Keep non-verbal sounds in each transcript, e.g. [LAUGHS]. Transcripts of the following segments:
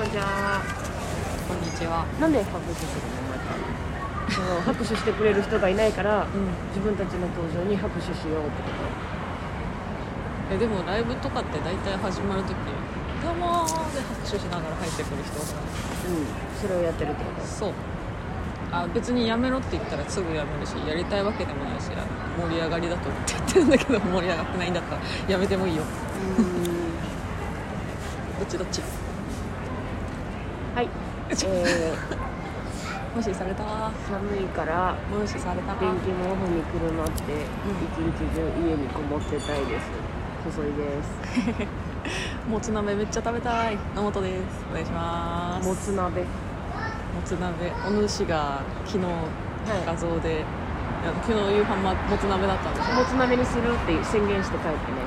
こんにちは。こんにちは。なんで拍手するの毎回その拍手してくれる人がいないから、うん。自分たちの登場に拍手しようってこえでもライブとかって大体始まるとき、どうもーで拍手しながら入ってくる人うん。それをやってるってこと？そう。あ別にやめろって言ったらすぐやめるしやりたいわけでもないし盛り上がりだと思ってやってるんだけど盛り上がってないんだったらやめてもいいよ。うーん。どっちどっち？[LAUGHS] 無視された。ー、寒いから無視された。電気毛布にくるまって一日中家にこもってたいです。細いです。[LAUGHS] もつ鍋めっちゃ食べたい。野本です。お願いします。もつ鍋。もつ鍋。お主が昨日画像で、い。や昨日夕飯まもつ鍋だったんでしょもつ鍋にするって宣言して帰ってね。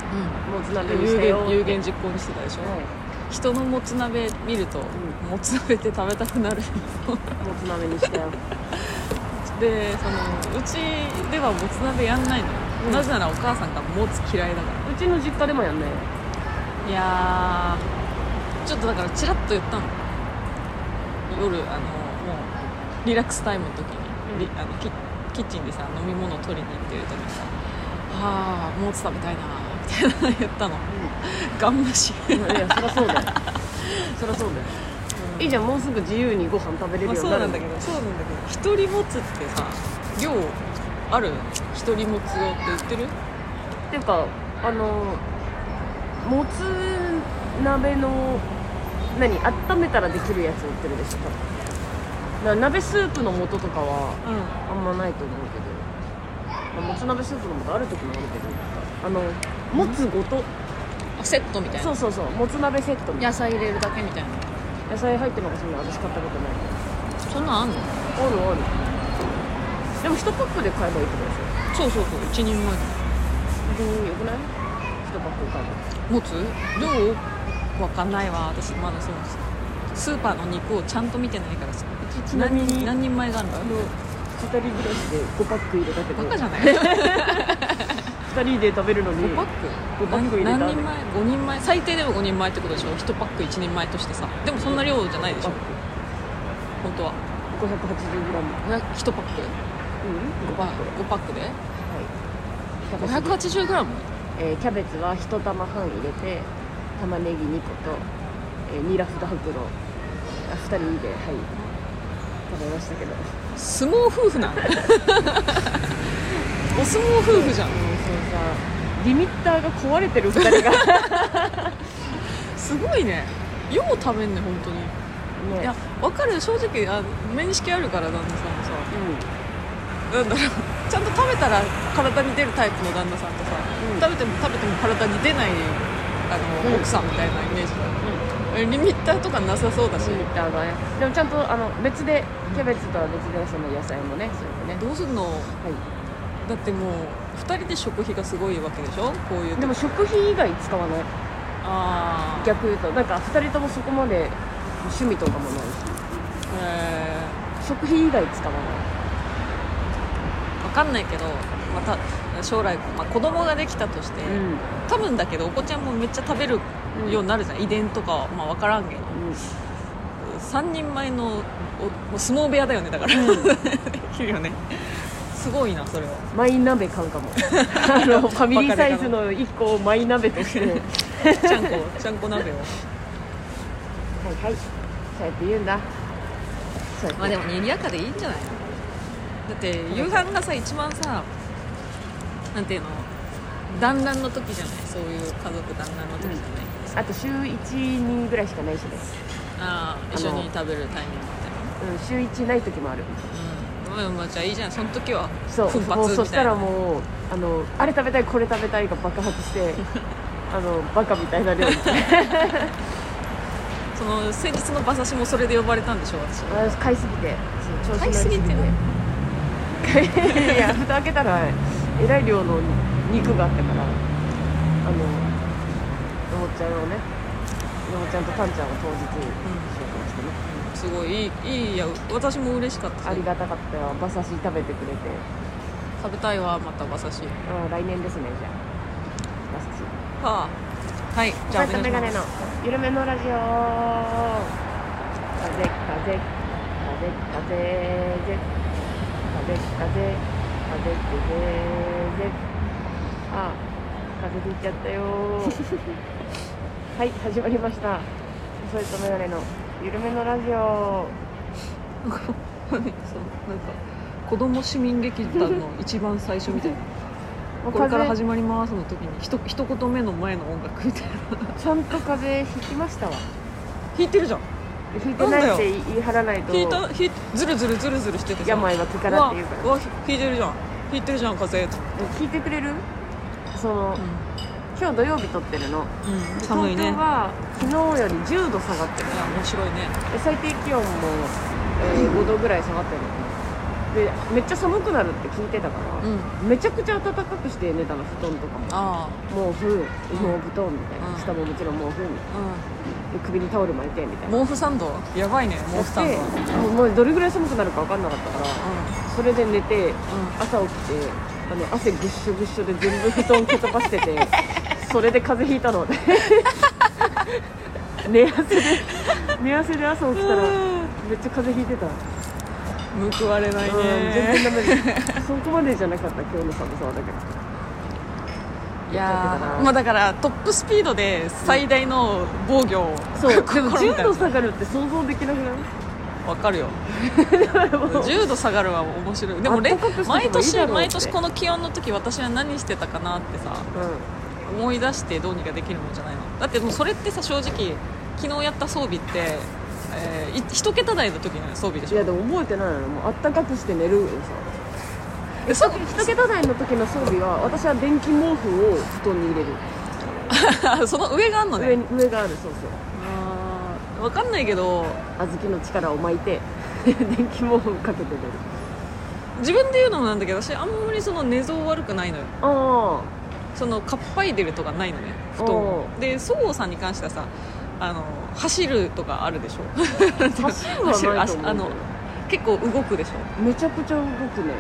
もつ鍋にし有てよって。言有言実行にしてたでしょ、はい人のもつ鍋見ると、もつ鍋って食べたくなるもつ鍋にしたよ。[LAUGHS] でそのうちではもつ鍋やんないのよ、うん。なぜならお母さんがもつ嫌いだから。うちの実家でもやんないよ。いやーちょっとだからチラッと言ったの。夜あのもうリラックスタイムの時に、りあのキキッチンでさ飲み物取りに行ってる時にさ「はあもつ食べたいな」みたいな言ったのガン無視。いやそりゃそうだよ。そりゃそうだよ。いいじゃんもうすぐ自由にご飯食べれまあ、るようになる。そうなんだけどそうなんだけど。一人もつってさ量ある？一人もつ用って売ってる？っていうかあのもつ鍋の何温めたらできるやつ売ってるでしょ多分。な鍋スープの素とかはうあんまないと思うけど、まあ、もつ鍋スープの素ある時もあるけど。あのもつごと。んあセットみたいな。そうそうそう。もつ鍋セットみたい野菜入れるだけみたいな。な野菜入ってるのがそんな私買ったことない。そんなんあんの？あるある。でも1パックで買えばいいってことでしょ？そうそうそう。一人前。別によくない？1パック買えば。もつ？量わかんないわ。私まだそうスーパーの肉をちゃんと見てないからさ。うちちなみに何人何人前があるんだあの2人暮らしで5パック入れたけど。バカじゃない？[LAUGHS] 2人で食べるのに5パック？5パック入れた。何人前？5人前？最低でも5人前ってことでしょ？1パック1人前としてさ。でもそんな量じゃないでしょ？本当は。580g 1パック。うん。5パック。5パックで？はい。580g えーキャベツは1玉半入れて玉ねぎ2個と、えー、ニラ2袋。あ2人ではい。食べましたけど。相撲夫婦なの [LAUGHS] お相撲夫婦じゃんリミッターが壊れてる2人が。すごいね。よう食べんね本当に。ね。いや分かる。正直あ面識あるから旦那さんもさ。うなんだろう。ちゃんと食べたら体に出るタイプの旦那さんとさ、うん。食べても食べても体に出ないあの、うん。奥さんみたいなイメージだ、ん、えリミッターとかなさそうだし。リミッターがね。でもちゃんとあの別でキャベツとは別でその野菜もねそれでね。どうすんの？はだってもう2人で食費がすごいわけでしょ？こういういでも食費以外使わない。ああ逆言うとなんか2人ともそこまで趣味とかもないし。へ食費以外使わない。分かんないけど、また将来、まあ、子供ができたとして、うん。多分だけどお子ちゃんもめっちゃ食べるようになるじゃん、遺伝とかは、まあ、分からんけど。3人前のおもう相撲部屋だよねだから、[LAUGHS] できるよねすごいなそれは。マイ鍋買うかも。[LAUGHS] あのファミリーサイズの1個をマイ鍋として。はいちゃんこちゃんこ鍋を。はいそうやって言うんだ。そうやって。まあでも賑やかでいいんじゃない？のだって夕飯がさ一番さなんていうの？団らんの時じゃない？そういう家族団らんの時じゃない、あと週12ぐらいしかないしね、ああ一緒に食べるタイミングみたいなうん、週1ない時もある。うん、まあ、じゃあいいじゃん。その時はそう奮発もうそしたらもうあのあれ食べたいこれ食べたいが爆発して [LAUGHS] あのバカみたいな料理 [LAUGHS] その先日の馬刺しもそれで呼ばれたんでしょ私。私買いすぎて。調子買いすぎてて [LAUGHS] いや蓋開けたらえらい量の肉があったからあののもちゃんをねのもちゃんとたんちゃんを当日紹介してね、すごいいいいいや私も嬉しかったありがたかったよ。馬刺し食べてくれて。食べたいわまた馬刺し。あ来年ですねじゃあ。馬刺し。はあ。はいじゃあお願いします。緩めのラジオ。風風風ぜ風風風ぜぜあ風吹いちゃったよはい始まりましたそれとメガネのゆるめのラジオ。そうなんか子供市民劇団の一番最初みたいな。[LAUGHS] これから始まりますの時にひと一言目の前の音楽みたいな。ちゃんと風邪ひきましたわ。弾いてるじゃん。ひいてないって言い張らないと。弾いた弾いずるずるずるずるしててさ病は気からって言うから。うわ弾いてるじゃん。弾いてるじゃん風聞いてくれる？その、今日土曜日撮ってるの。うん、うん、寒いね。い東京は昨日より10度下がってるや面白いね。で最低気温も、えー5度ぐらい下がってるの。でめっちゃ寒くなるって聞いてたから、うん。めちゃくちゃ暖かくして寝たの布団とかも。あ毛布羽毛布団みたいな、うん。下ももちろん毛布みたいあなで首にタオル巻いてみたいな。うん毛布サンド？やばいね毛布サンド。でもうもうどれぐらい寒くなるか分かんなかったからそれで寝て朝起きてあの汗ぐっしょぐっしょで全部布団蹴飛ばしててそれで風邪ひいたので。[LAUGHS] 寝汗で寝汗で朝起きたらめっちゃ風邪ひいてた、うん報われないうん全然ダねメですそこまでじゃなかった今日の寒さはだけ。どいやまあだからトップスピードで最大の防御をそう。[LAUGHS] でも10試みた。度下がるって想像できなくない？わかるよ。[LAUGHS] 10度下がるは面白い。でも毎年毎年この気温の時私は何してたかなってさ。う思い出してどうにかできるもんじゃないの？だってもうそれってさ正直昨日やった装備って、えー、い一桁台の時の装備でんしょ？いやでも覚えてないの。もうあったかくして寝るよでそさ一桁台の時の装備は私は電気毛布を布団に入れる。[LAUGHS] その上があんのね？上があるそうそう。あーわかんないけど。小豆の力を巻いて [LAUGHS] 電気毛布かけて寝る。自分で言うのもなんだけど私あんまりその寝相悪くないのよ。あそのかっぱいでるとかないのね布団。おでそごうさんに関してはさあの走るとかあるでしょ。[LAUGHS] 走るあの結構動くでしょ。めちゃくちゃ動くね。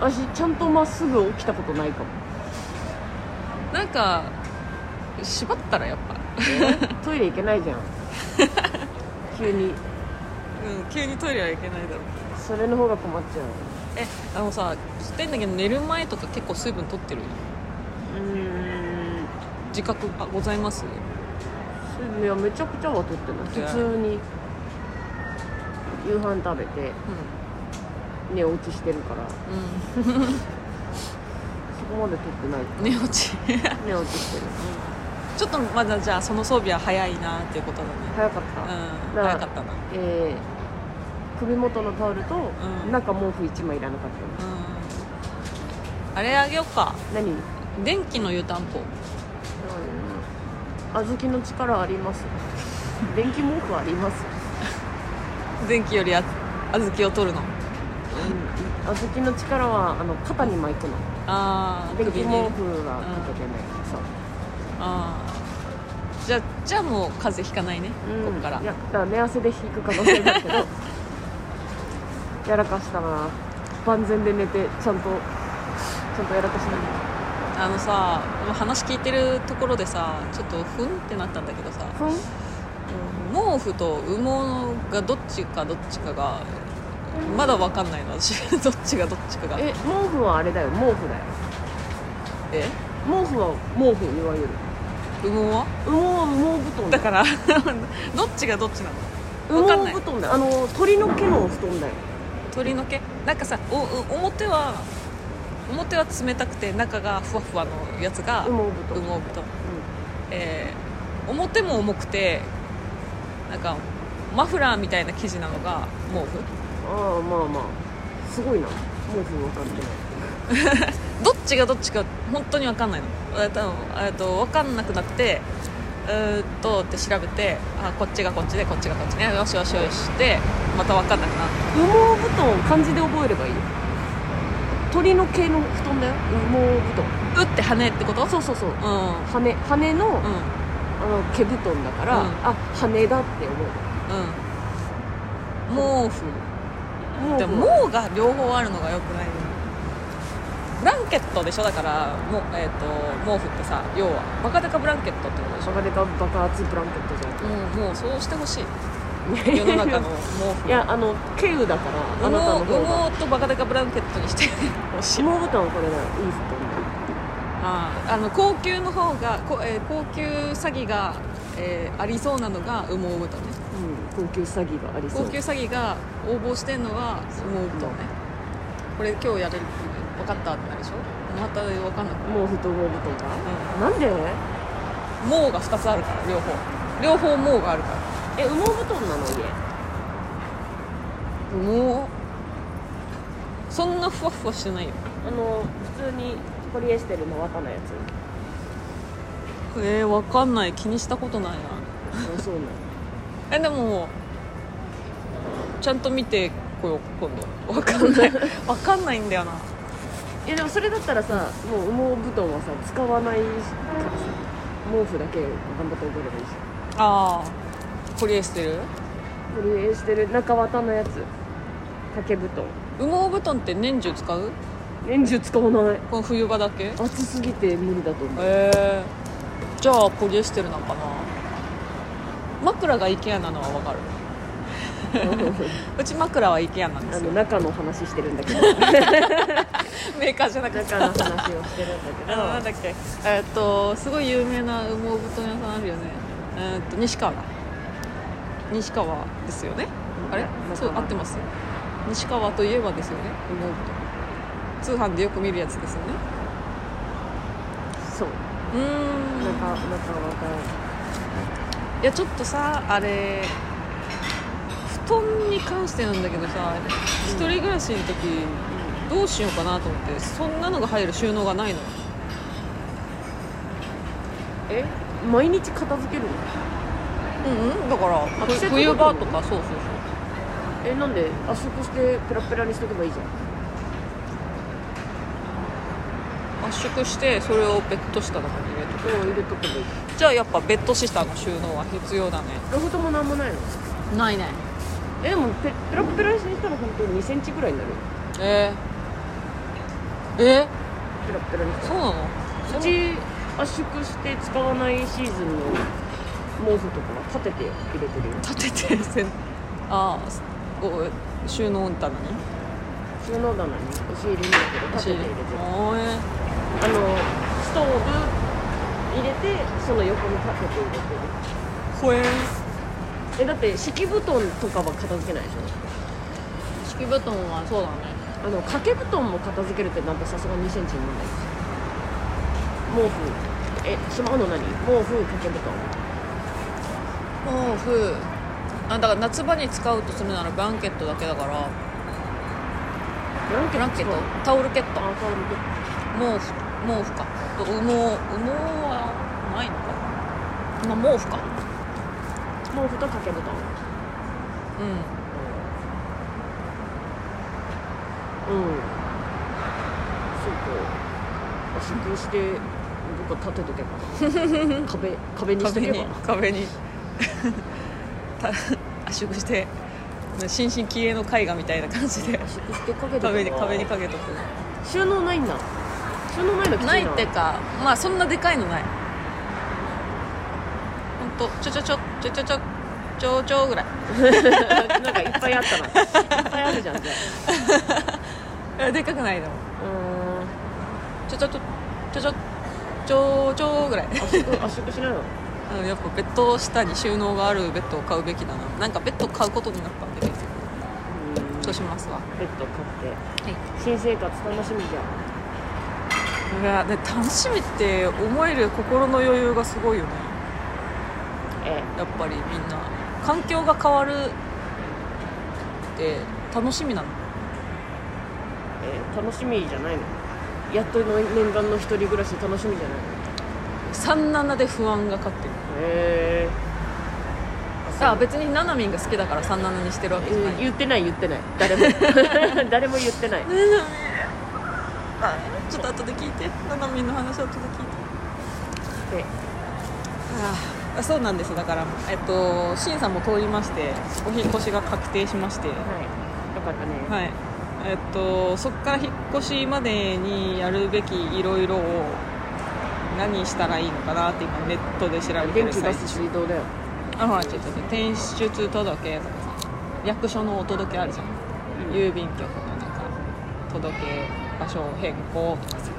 私ちゃんとまっすぐ起きたことないかも。なんか縛ったらやっぱ、トイレ行けないじゃん。[LAUGHS] 急に。うん、急にトイレは行けないだろう。それの方が困っちゃう。えあのさ知ってんだけど寝る前とか結構水分取ってる？うーん。自覚あございます？水分はめちゃくちゃは取ってない普通に夕飯食べてう寝落ちしてるから。ん、そこまで取ってない。うん、寝落ち。寝落ちしてる。ちょっとまだじゃあその装備は早いなっていうことだね。早かった、うん。早かったな。えー首元のタオルと、うん。中毛布1枚いらなかったの。うん。あれあげよっか。何？うん電気の湯たんぽ。小豆の力あります。電気毛布あります。電気よりあ小豆を取るの。うん。小豆の力はあの肩に巻くの。ああ電気毛布はかけてないそう。ああじゃあじゃあもう風邪ひかないね、うん。こっから。いやだから寝汗で引く可能性だけどやらかしたな万全で寝てちゃんとちゃんとやらかしなあのさ今話聞いてるところでさちょっとふんってなったんだけどさ毛布と羽毛がどっちかどっちかがまだ分かんないの。私どっちがどっちかが。え毛布はあれだよ。毛布だよ。え？毛布は毛布いわゆる。羽毛は？羽毛は羽毛布団。だから [LAUGHS] どっちがどっちなの？分かんない。羽毛布団だよ。あの鳥の毛の布団だよ。鳥の毛？なんかさおお表は表は冷たくて中がふわふわのやつが羽毛布団。羽毛布団。えー表も重くてなんかマフラーみたいな生地なのが毛布。ああまあまあ。すごいな。毛布分かってない。[LAUGHS] どっちがどっちか本当に分かんないの。えっとえっと分かんなくなくてうーっとって調べてあこっちがこっちでこっちがこっちねよしよしよしってまた分かんなくなって羽毛布団を漢字で覚えればいい？よ鳥の毛の布団だよ。羽毛布団。うって羽ってこと？そうそうそう。うん。羽羽の,、うん。あの毛布団だから、うん。あ羽だって思う。ん。毛布。うでも毛が両方あるのがよくないブランケットでしょ？だからもう、えー、と毛布ってさ要はバカデカブランケットってことでしょ？バカデカ爆発ブランケットじゃん。うんもうそうしてほしい [LAUGHS] 世の中の毛布。いやあの軽羽だからあ羽なたの毛方が。羽毛とバカデカブランケットにして。ほしい羽毛布団これだいい布ああの高級の方がこ、えー高級詐欺が、えーありそうなのが羽毛布団ね。団うん高級詐欺がありそう。高級詐欺が応募してんのは羽毛布団ね。これ今日やれる分かったってなるでしょ？また分かんなくなる。毛布と羽毛布団が、なんで？毛が2つあるから両方。両方毛があるからえ羽毛布団なの家？羽毛？そんなふわふわしてないよ。あの普通にポリエステルの綿のやつ。えー、分かんない。気にしたことないな。あそうなの [LAUGHS] えでもちゃんと見てこよう今度。分かんない。[LAUGHS] 分かんないんだよな。いやでもそれだったらさもう羽毛布団はさ使わないからさ毛布だけ頑張って覚えればいいし。ああポリエステル？ポリエステル中綿のやつ。掛け布団。羽毛布団って年中使う？年中使わない。この冬場だけ？暑すぎて無理だと思う。へえ。じゃあポリエステルなんかな？枕が IKEA なのは分かる。[LAUGHS] うち枕は IKEA なんであすよ。の中の話してるんだけど。[LAUGHS] メーカーじゃなくて。中の話をしてるんだけあのなんどだっけ。えーっとすごい有名な羽毛布団屋さんあるよね。えーっと西川だ西川ですよね？あれ？うん。そう合ってます。西川といえばですよね。羽毛布団通販でよく見るやつですよね。そう。うーん。中中綿いやちょっとさあれ布団に関してなんだけどさ一人暮らしの時どうしようかなと思ってそんなのが入る収納がないの。え？毎日片付けるの？うんうんだから冬場とかそうそうそう。えなんで圧縮してペラペラにしとけばいいじゃん。圧縮してそれをベッド下とかに入れとく。うん入れとけばいい。じゃあやっぱベッド下の収納は必要だね。ロフトもなんもないの？ないね。えでもペペラペラにしたら本当に2センチぐらいになるよ。えー、えペラペラにしたら。そうなの？うち圧縮して使わないシーズンの毛布とかは立てて入れてるよ。立ててせんああお収納棚に？収納棚に押し入れにだけど立てて入れてる。あのストーブ入れてその横に立てて入れてる。ほええだって敷布団とかは片付けないでし敷布団はそうだね。ょあの掛け布団も片付けるってなったらさすがに2センチにならないです。毛布えしまうの何？毛布掛け布団毛布あだから夏場に使うとするならブランケットだけだから。ブランケット？タオルケット。あタオルケッ毛布。毛布か。と羽毛羽毛はないのか？まあ毛布か。ト毛布と掛け布団。うん。うん。そうか。圧縮してどっか立てとけば。[LAUGHS] 壁壁にしと壁にけば。壁にた [LAUGHS] 圧縮して新進気鋭の絵画みたいな感じで圧縮してかけと壁に壁にかけとく。収納ないんだ。収納ないのきついなないってかまあそんなでかいのない。ほんとちょちょちょちょちょちょちょちょぐらい。[LAUGHS] なんかいっぱいあったな。いっぱいあるじゃんじゃあ。[LAUGHS] えでかくないの。うちょちょちょちょちょちょちょぐらい。圧縮圧縮しないの？うんやっぱベッド下に収納があるベッドを買うべきだな。なんかベッド買うことになったんで結局うん。そうしますわ。ベッド買って。はい。新生活楽しみじゃん。いやで楽しみって思える心の余裕がすごいよね。えやっぱりみんな。環境が変わるって楽しみなの？え楽しみじゃないの。やっとの念願の一人暮らし楽しみじゃないの？37で不安が勝ってるへえあ別にななみんが好きだから37にしてるわけじゃない、言ってない言ってない。誰も。[LAUGHS] [LAUGHS] 誰も言ってない。あちょっと後で聞いて。ななみんの話後で聞いて。であそうなんですだからえっと審査も通りましてお引っ越しが確定しまして。はい。よかったね。はい。えっとそこから引っ越しまでにやるべきいろいろを何したらいいのかなって今ネットで調べてる最中。あほらちょっと転出届とかさ役所のお届けあるじゃん、うん。郵便局のなんか届け場所変更。とかさ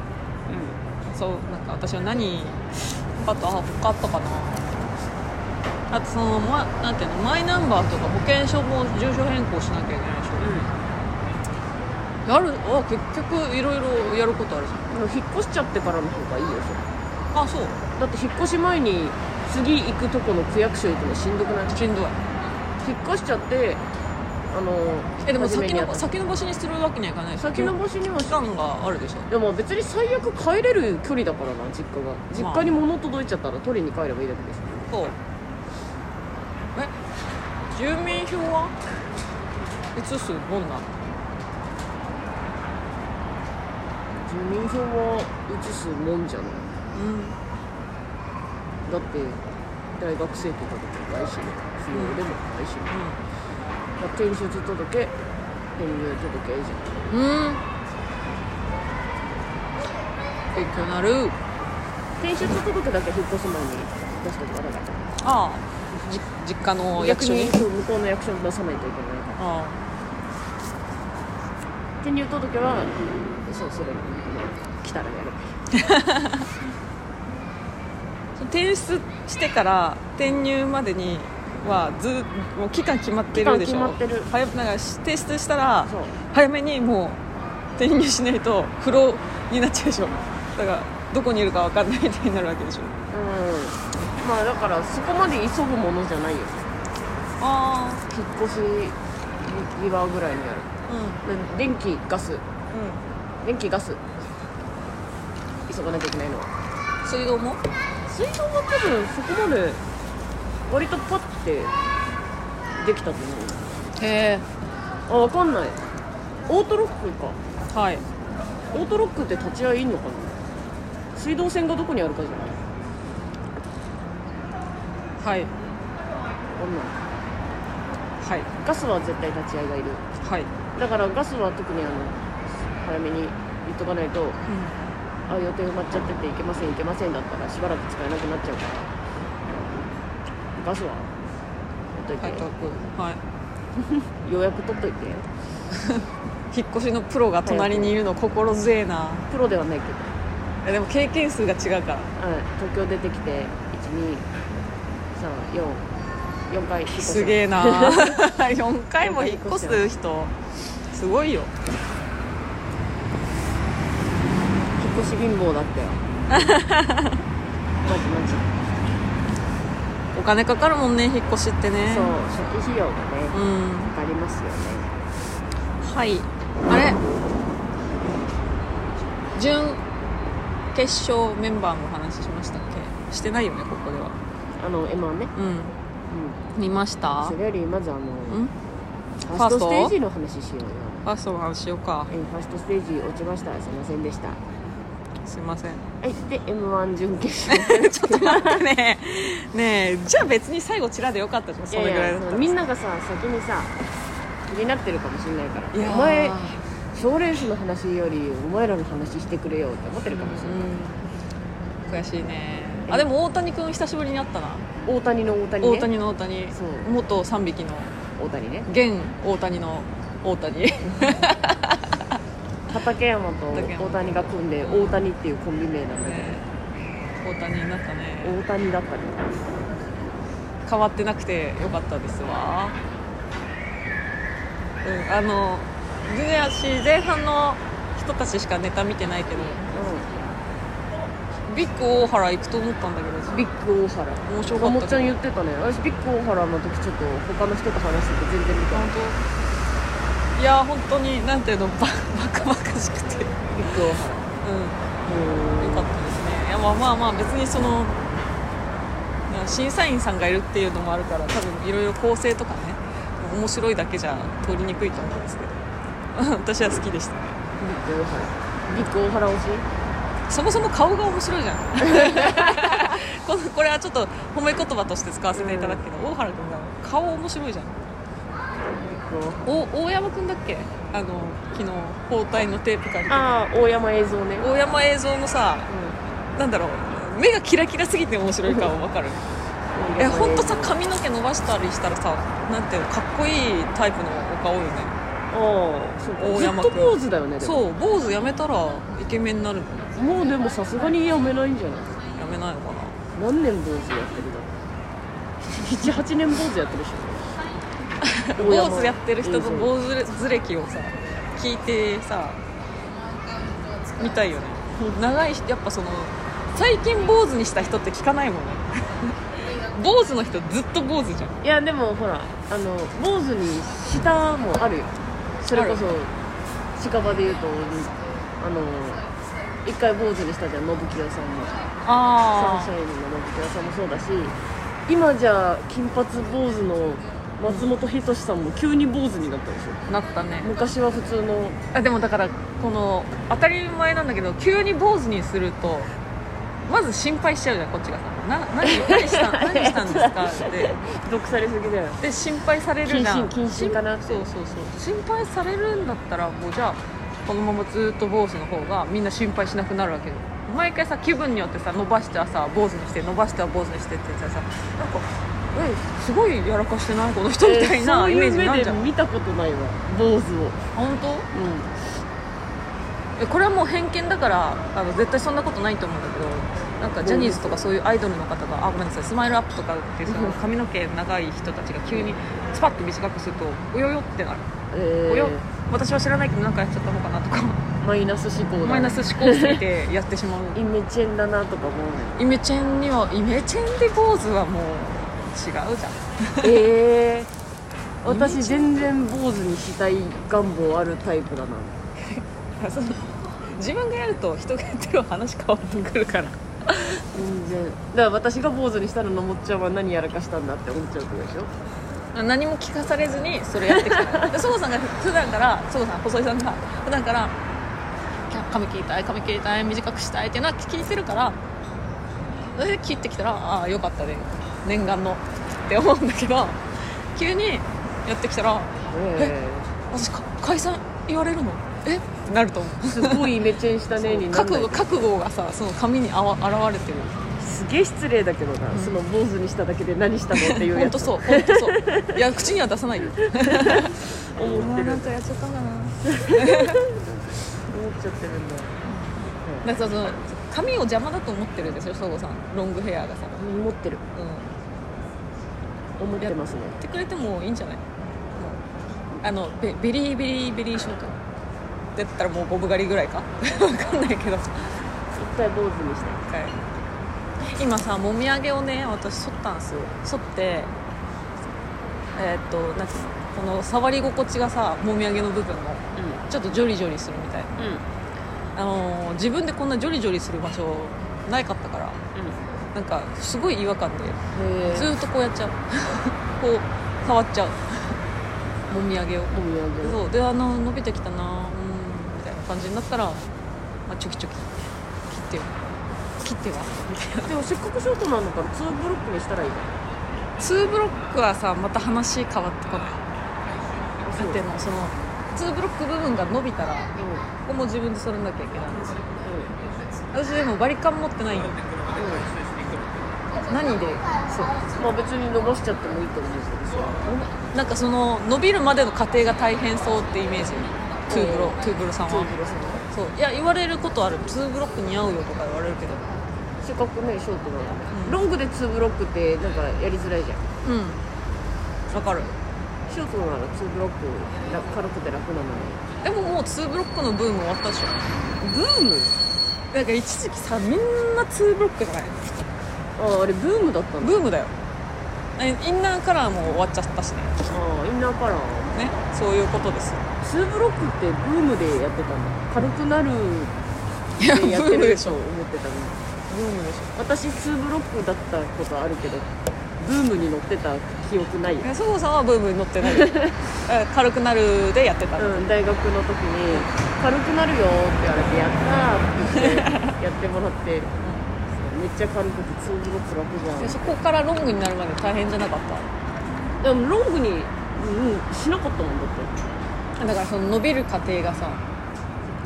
そうなんか私は何あとあ他あったかな。あとその、ま、なんていうのマイナンバーとか保険証も住所変更しなきゃいけないでしょ、やるあ結局いろいろやることあるじゃん。うん引っ越しちゃってからの方がいいよそれあそう。だって引っ越し前に次行くとこの区役所行くのしんどくない？しんどい。引っ越しちゃってあのえでも先の先延ばしにするわけにはいかない先延ばしには期間があるでしょ？でも別に最悪帰れる距離だからな実家が。実家に物届いちゃったら取りに帰ればいいだけでしょそう。え？住民票は？移すもんなの？住民票は移すもんじゃない？うん。だって大学生とかでもないしね不要でもないしね、まあ転出届転入届じゃんうん。勉強になる。転出届だけ引っ越す前に出しとけばだからああ。じ実家の役逆所に？にそう向こうの役所に出さないといけないから。あ転入届はそうそれ来たらやる転出してから転入までにはずもう期間決まってるでしょ。早なんか提出したら早めにもう転入しないと不老になっちゃうでしょ。だからどこにいるか分かんないみたいになるわけでしょ。うん。まあだからそこまで急ぐものじゃないよ。あ引っ越し際ぐらいにやる。あうん。で電気ガス。う電気ガス。急がなきゃいけないのは。ん水道も？水道は多分そこまで割とパッてできたと思う。へえ。あ分かんない。オートロックか。はい。オートロックって立ち会いいんのかな？水道線がどこにあるかじゃない？はい。こんなんはい。ガスは絶対立ち会いがいる。はい、だからガスは特にあの早めに言っとかないとあ予定埋まっちゃってて行けません行けませんだったらしばらく使えなくなっちゃうから。ガスは？取っといて、はいはい。[LAUGHS] 予約取っといて。[LAUGHS] 引っ越しのプロが隣にいるの心強えな。プロではないけど。えでも経験数が違うから。はい、東京出てきて12344回引っ越したすげえな。[LAUGHS] 4回も引っ越す人。すごいよ引っ越し貧乏だったよ。マジマジ。お金かかるもんね引っ越しってね。そう初期費用がねうんかかりますよね。はい。あれ？準決勝メンバーのお話ししましたっけ？してないよねここでは。あの M1 ね。うん。うん。見ました？それよりまずあのうん？ファーストステージの話しようよ。ファーストの話しようか。えファーストステージ落ちました。すいませんでした。はすいません。いで m 1準決勝。[LAUGHS] ちょっと待ってね。ねえじゃあ別に最後チラでよかったじゃんそれぐらいだったみんながさ先にさ気になってるかもしれないから。いやー。お前賞レースの話よりお前らの話してくれよって思ってるかもしれない、うん。悔しいね。あでも大谷君久しぶりに会ったな。大谷の大谷ね。大谷の大谷。そう。元3匹の。大谷ね。現大谷の大谷畠山と大谷が組んで大谷っていうコンビ名なんだけね。大谷になったね。ど大谷だったね。変わってなくてよかったですわ。うんあの全然私前半の人たちしかネタ見てないけどビッグ大原行くと思ったんだけど。うんビッグ大原。面白かったもっちゃん言ってたね。私ビッグ大原の時ちょっと他の人と話してて全然見てない本当？いや本当になんていうのバ [LAUGHS] バカバカしくて。うん。よかったですね。いやまあまあまあ別にその審査員さんがいるっていうのもあるから多分いろいろ構成とかね面白いだけじゃ通りにくいと思うんですけど。[LAUGHS] 私は好きでしたね。ビッグ大原。ビッグ大原推し？そもそも顔が面白いじゃん。[LAUGHS] このこれはちょっと褒め言葉として使わせていただくけど、大原君が顔面白いじゃんお大山君だっけ？あの昨日包帯のテープ借りて。ああ大山映像ね。大山映像のさなんだろう。目がキラキラすぎて面白い顔わかる？大えほんとさ髪の毛伸ばしたりしたらさなんていうのかっこいいタイプのお顔よね。ああそう大山君と坊主だよねそう坊主やめたらイケメンになるのもうでもさすがにやめないんじゃない？やめないのかな。何年坊主やってるだ78 [LAUGHS] 年坊主やってるでしょ坊主やってる人のうん。坊主歴をさ聞いてさ見たいよね。長い人やっぱその最近坊主にした人って聞かないもんね。坊主の人ずっと坊主じゃん。いやでもほらあの坊主にしたもあるよ。それこそ近場で言うとあの一回坊主にしたじゃん信清さんも。サンあシャインの信清さんもそうだし今じゃ金髪坊主の松本人志さんも急に坊主になったでしょなったね昔は普通の。あでもだからこの当たり前なんだけど急に坊主にするとまず心配しちゃうじゃんこっちがさ。な何何した [LAUGHS] 何したんですかって。毒されすぎだよ。で心配されるじゃん。謹慎かなって。そうそうそう。心配されるんだったらもうじゃあこのままずっと坊主の方がみんな心配しなくなるわけよ。毎回さ気分によってさ伸ばしてはさ坊主にして伸ばしては坊主にしてって言ったらさなんかえすごいやらかしてない？この人みたいなイメージになるじゃん、そういう目で見たことないわ坊主を。本当？うえこれはもう偏見だからあの絶対そんなことないと思うんだけどなんかジャニーズとかそういうアイドルの方があごめんなさいスマイルアップとかってその髪の毛長い人たちが急にスパッと短くするとおよよってなる、んえおよ。私は知らないけど何かやっちゃったのかなとか。ー、マイナス思考だマイナス思考すぎてやってしまう。[LAUGHS] イメチェンだなとか思うねイメチェンにはイメチェンで坊主はもう違うじゃん。ええー、[LAUGHS] 私全然坊主にしたい願望あるタイプだな。その自分がやると人がやってる話変わってくるから。全然。だから私が坊主にしたらのもっちゃんは何やらかしたんだって思っちゃうってことでしょ？何も聞かされずにそれやってきた [LAUGHS] でそごさんが普段からそごさん細井さんが普段から髪切りたい髪切りたい短くしたいっていうのは聞いてるから。で切ってきたらああよかったね念願のって思うんだけど急にやってきたらえ私か解散言われるの？え？ってなると思う。えすごいイメチェンしたねになんない。覚悟覚悟がさその髪にあわ現れてる。すげえ失礼だけどな、うん。その坊主にしただけで何したのっていうやつ。本当そう本当そう。いや口には出さないよ。思ってる。なんかやっちゃったんだな。思っちゃってるんだ。だからその髪を邪魔だと思ってるんですよそごさん。ロングヘアがさ、思ってる。うん、思ってますね。やってくれてもいいんじゃない？あのベベリーベリーベリーショート。だったらもうボブ狩りぐらいか？[LAUGHS] わかんないけど。一回坊主にして。一回今さもみあげをね私剃ったんですよ。剃ってえーっとなんていうのこの触り心地がさもみあげの部分のちょっとジョリジョリするみたいな。うんうん。あのー自分でこんなジョリジョリする場所ないかったからなんかすごい違和感でずーっとこうやっちゃう。[LAUGHS] こう触っちゃう。もみあげを。お土産そう。であの伸びてきたな。うん。みたいな感じになったら、まあ、チョキチョキ。切ってよ。切っては。みたいな。でもせっかくショートなんだから2ブロックにしたらいいじ2ブロックはさまた話変わってこない。だってもうその2ブロック部分が伸びたらうここも自分で剃らなきゃいけないんですよ。ん。うん。私でもバリカン持ってないよ何で？そう。まあ別に伸ばしちゃってもいいと思うけど。さなんかその伸びるまでの過程が大変そうってイメージ。トゥーブロうん。トゥーブロさんは。ツーブロさんは。そう。いや言われることある。2ブロック似合うよとか言われるけど。せっかくねショートなのうん。ロングで2ブロックってなんかやりづらいじゃん。うん。わかる。ショートなら2ブロック楽軽くて楽なのに。でももう2ブロックのブーム終わったでしょ。ブーム？なんか一時期さみんな2ブロックじゃない？あああれブームだったんだブームだよ。えインナーカラーも終わっちゃったしね。ああインナーカラー。ねそういうことですよ。2ブロックってブームでやってたんだ軽くなるいややってるでしょ。思ってたのブームでし私2ブロックだったことあるけどブームに乗ってた記憶ないよ。そごさんはブームに乗ってない [LAUGHS] 軽くなるでやってたの、うん、大学の時に「軽くなるよ」って言われて「やったー」って言ってやってもらってめっちゃ軽くて2ブロック楽じでそこからロングになるまで大変じゃなかっゃんでもロングに、うん、しなかったもんだって。ただからその伸びる過程がさ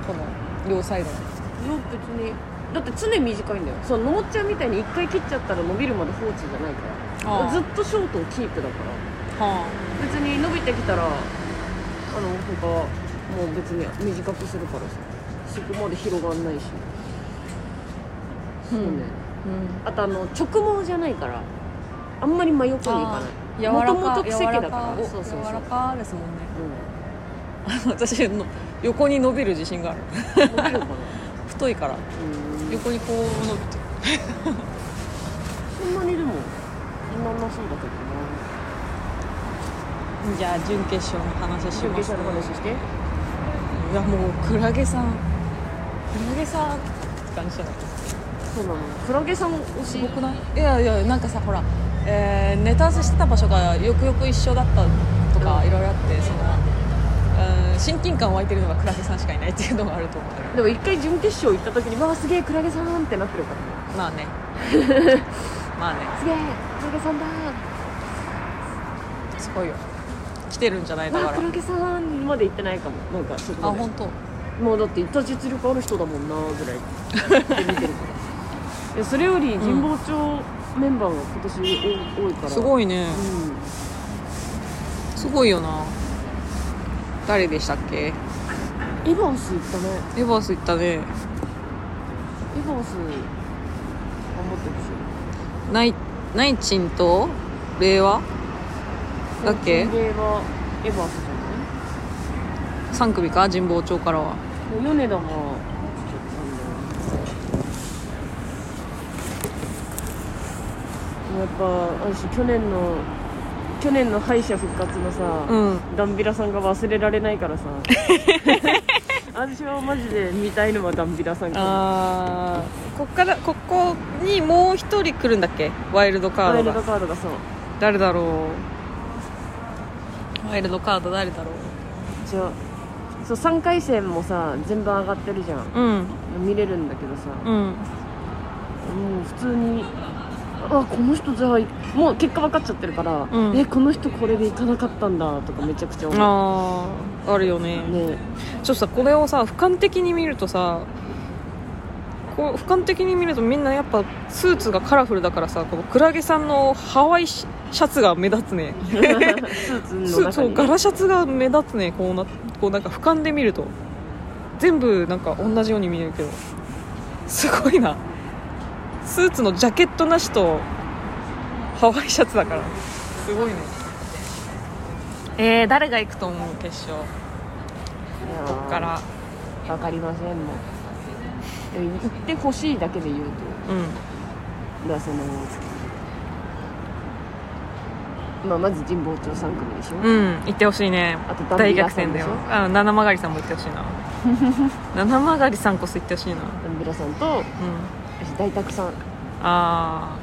この両サイドの。いや別に。だって常短いんだよ。そののもっちゃんみたいに一回切っちゃったら伸びるまで放置じゃないから。ああ。ずっとショートをキープだから。は別に伸びてきたらあの他もう別に短くするからさ。そこまで広がんないし。そうね、うんあとあの直毛じゃないからあんまり真横にいかない。柔らかもともと癖毛だから。柔らかそうそうそう。柔らかですもんね。う私の横に伸びる自信がある。ん伸びるかな？[LAUGHS] 太いから。うん。横にこう伸びて。そんなにでもそんななそうだけどじゃあ準決勝の話なします。準決勝の話して。いやもうクラゲさん。クラゲさんって感じじゃないそうなの。クラゲさん推し？すごくないいやいやなんかさほら、えーネタ合わせしてた場所がよくよく一緒だったとかうん。いろいろあってそのうん親近感湧いてるのがクラゲさんしかいないっていうのがあると思うでも一回準決勝行った時にわあすげえクラゲさんってなってるから。ねまあね。[LAUGHS] まあね。すげえクラゲさんだすごいよ。来てるんじゃないだから。クラゲさんまで行ってないかも。なんかそこまであ本当。もうだって行った実力ある人だもんなぐらい。で [LAUGHS] 見てるからいやそれより神保町メンバーが今年多多いから。すごいね。うすごいよな。誰でしたっけ？んエヴァンス行ったね。エバース行ったね。エヴァンス頑張ってほし。いナイナイチンと令和だっけ？最近ではエヴァンスじゃ3組か？神保町からは。米田がやっぱ私去年の去年の敗者復活のさ、うん。ダンビラさんが忘れられないからさ。[LAUGHS] 私はマジで見たいのはダンビラさんかあー。こっからここにもう一人来るんだっけ？ワイルドカワイルドードがカードがそう。誰だろう？ワイルドカード誰だろじゃあそう3回戦もさ全部上がってるじゃん。ううん。見れるんだけどさ、うん。もう普通にあこの人じゃあもう結果分かっちゃってるから、うん。えこの人これで行かなかったんだとかめちゃくちゃ思う。あああるよね。ね。ちょっとさこれをさ俯瞰的に見るとさこう俯瞰的に見るとみんなやっぱスーツがカラフルだからさこのクラゲさんのハワイシャツが目立つね。[LAUGHS] スーツのスー中にツ柄シャツが目立つね。こうなこうなんか俯瞰で見ると。全部なんか同じように見えるけど。すごいなスーツのジャケットなしとハワイシャツだから。すごいね。えー、誰が行くと思う決勝？こっから。分かりませんもんでも行ってほしいだけで言うと。うん。だそのまあまず神保町3組でしょ、うん行ってほしいね。あと大逆転だよ。あ七曲さんも行ってほしいな。[LAUGHS] 七曲さんこそ行ってほしいな。ダンビラさんとうん。私大沢さん、ああ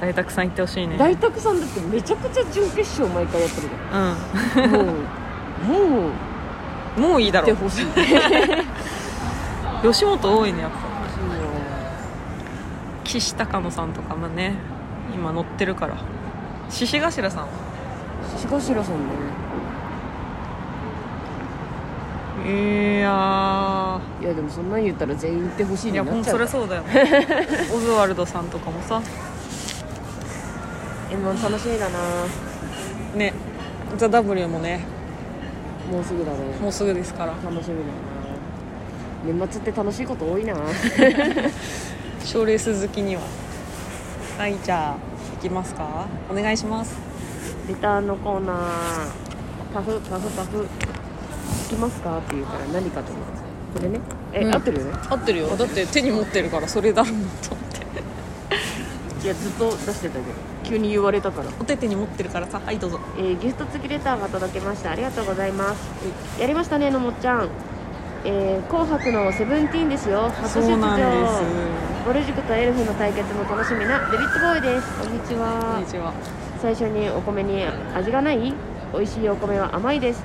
大沢さん行ってほしいね。大沢さんだってめちゃくちゃ準決勝毎回やってるじゃん。もう。もう。うんもういいだろ。行ってほしい。[LAUGHS] 吉本多いねやっぱ。岸高野さんとかもね今乗ってるから。獅子頭さんは？獅子頭さんねいやいやでもそんなん言ったら全員行ってほしいにいなっちゃうから。そりゃそうだよ。[LAUGHS] オズワルドさんとかもさ。M1 楽しみだな。ね「ザ・ w もね。もうすぐだねもうすぐですから。楽しみだな。年末って楽しいこと多いな。[LAUGHS] 賞レース好きには。はいじゃあ行きますか。お願いします。レターのコーナー。パフパフパフ。聞きますか？って言うから何かと思ってこれね。え、うん。合ってるよね？合ってるよ。だって手に持ってるからそれだろうなと。思っていやずっと出してたけど。急に言われたから。お手手に持ってるからさ。はいどうぞ。えーギフト付きレターが届きました。ありがとうございます。やりましたねのもっちゃん。えー紅白のセブンティーンですよ。初出そうなんで場。すボル塾とエルフの対決も楽しみなデビッドボーイです。こんにちこはんにちは。最初にお米に味がない美味しいお米は甘いです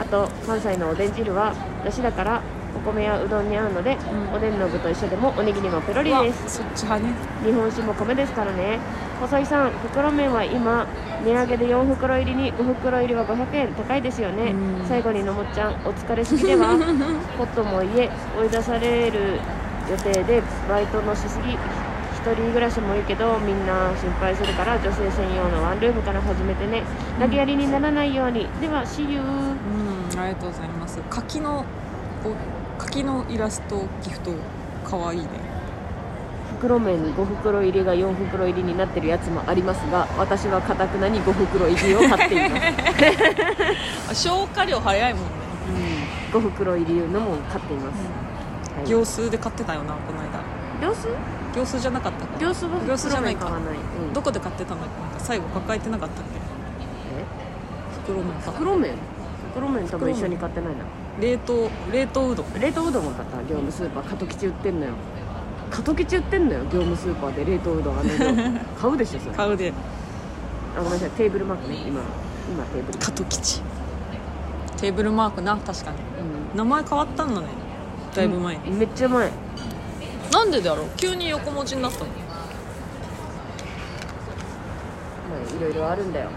あと関西のおでん汁はだしだからお米やうどんに合うので、うん。おでんの具と一緒でもおにぎりもペロリです。そっち派ね。日本酒も米ですからね。細井さん袋麺は今値上げで4袋入りに5袋入りは500円。高いですよね、うん。最後にのもっちゃんお疲れすぎでは [LAUGHS] ポットも家追い出される予定でバイトのしすぎ一人暮らしもいいけどみんな心配するから女性専用のワンルームから始めてね。投げやりにならないように。では See you うんありがとうございます。柿のお柿のイラストギフトかわいいね。袋麺に5袋入りが4袋入りになってるやつもありますが私はかたくなに5袋入りを買っています。[LAUGHS] あ消化量早いもんね、5袋入りのも買っています、はい。行数で買ってたよなこの間。行数行数じゃなかったか行数は行数じゃないか。袋麺買わない、うん、どこで買ってたんだっけ最後抱えてなかったっけ？え？袋麺か。袋麺？袋麺多分一緒に買ってないな。冷凍冷凍うどん。冷凍うどんも買った業務スーパー加藤吉売ってんのよ。加藤吉売ってんのよ業務スーパーで冷凍うどんあの量 [LAUGHS] 買うでしょそれ。あ買うで。ごめんなさいテーブルマークね。今今テーブル。加藤吉テーブルマークな確かに。う名前変わったんだね。だいぶ前に、ん。めっちゃ前。なんでだろう？急に横文字になったの。まあいろいろあるんだよ。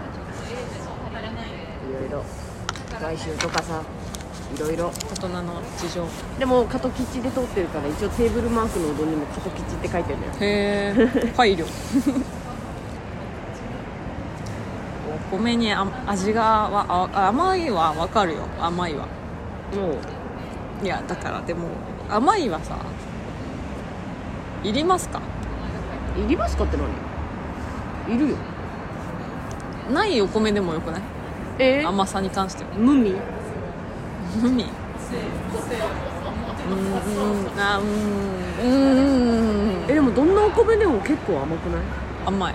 いろいろ買収とかさいろいろ。大人の事情。でも加藤吉で通ってるから一応テーブルマークのうどんにも加藤吉って書いてるんだよ。へえ [LAUGHS] 配慮。[LAUGHS] お米にあ味がわあ甘いはわかるよ。甘いは。もう。いやだからでも甘いはさいりますか？いりますかって何？いるよ。ないお米でもよくない？え？甘さに関しては。無味？無味。うーん。あうーんうーん。えでもどんなお米でも結構甘くない？甘い。